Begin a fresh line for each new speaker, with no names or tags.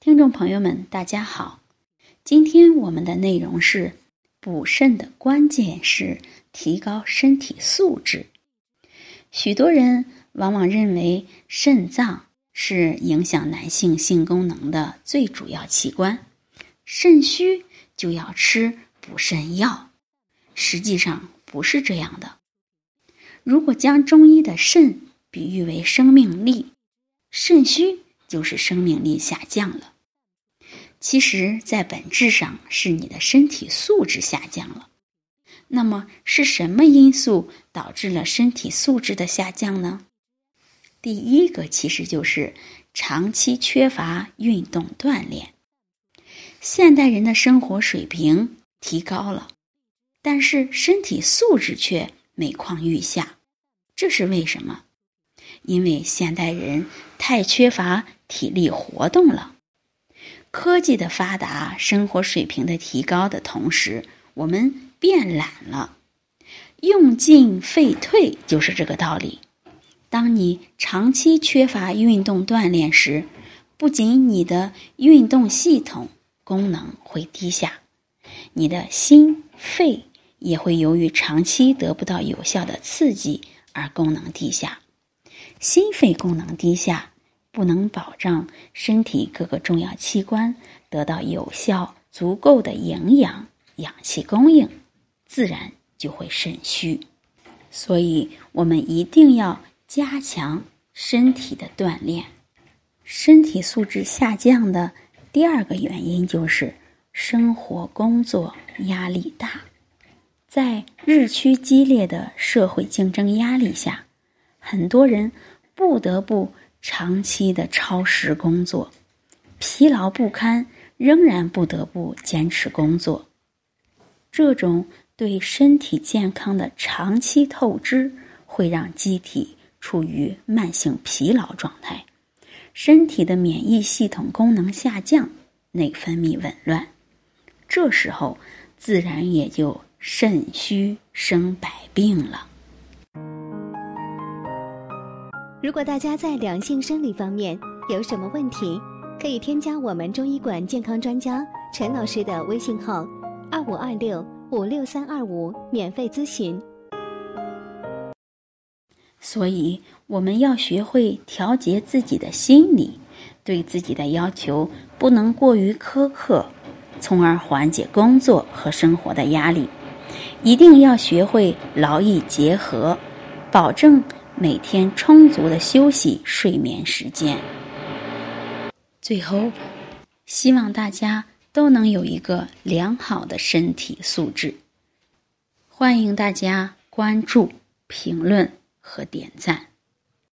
听众朋友们，大家好。今天我们的内容是补肾的关键是提高身体素质。许多人往往认为肾脏是影响男性性功能的最主要器官，肾虚就要吃补肾药。实际上不是这样的。如果将中医的肾比喻为生命力，肾虚。就是生命力下降了。其实，在本质上是你的身体素质下降了。那么，是什么因素导致了身体素质的下降呢？第一个其实就是长期缺乏运动锻炼。现代人的生活水平提高了，但是身体素质却每况愈下，这是为什么？因为现代人太缺乏。体力活动了，科技的发达，生活水平的提高的同时，我们变懒了，用进废退就是这个道理。当你长期缺乏运动锻炼时，不仅你的运动系统功能会低下，你的心肺也会由于长期得不到有效的刺激而功能低下，心肺功能低下。不能保障身体各个重要器官得到有效、足够的营养、氧气供应，自然就会肾虚。所以，我们一定要加强身体的锻炼。身体素质下降的第二个原因就是生活工作压力大，在日趋激烈的社会竞争压力下，很多人不得不。长期的超时工作，疲劳不堪，仍然不得不坚持工作。这种对身体健康的长期透支，会让机体处于慢性疲劳状态，身体的免疫系统功能下降，内分泌紊乱。这时候，自然也就肾虚生百病了。
如果大家在两性生理方面有什么问题，可以添加我们中医馆健康专家陈老师的微信号：二五二六五六三二五，免费咨询。
所以，我们要学会调节自己的心理，对自己的要求不能过于苛刻，从而缓解工作和生活的压力。一定要学会劳逸结合，保证。每天充足的休息、睡眠时间。最后，希望大家都能有一个良好的身体素质。欢迎大家关注、评论和点赞。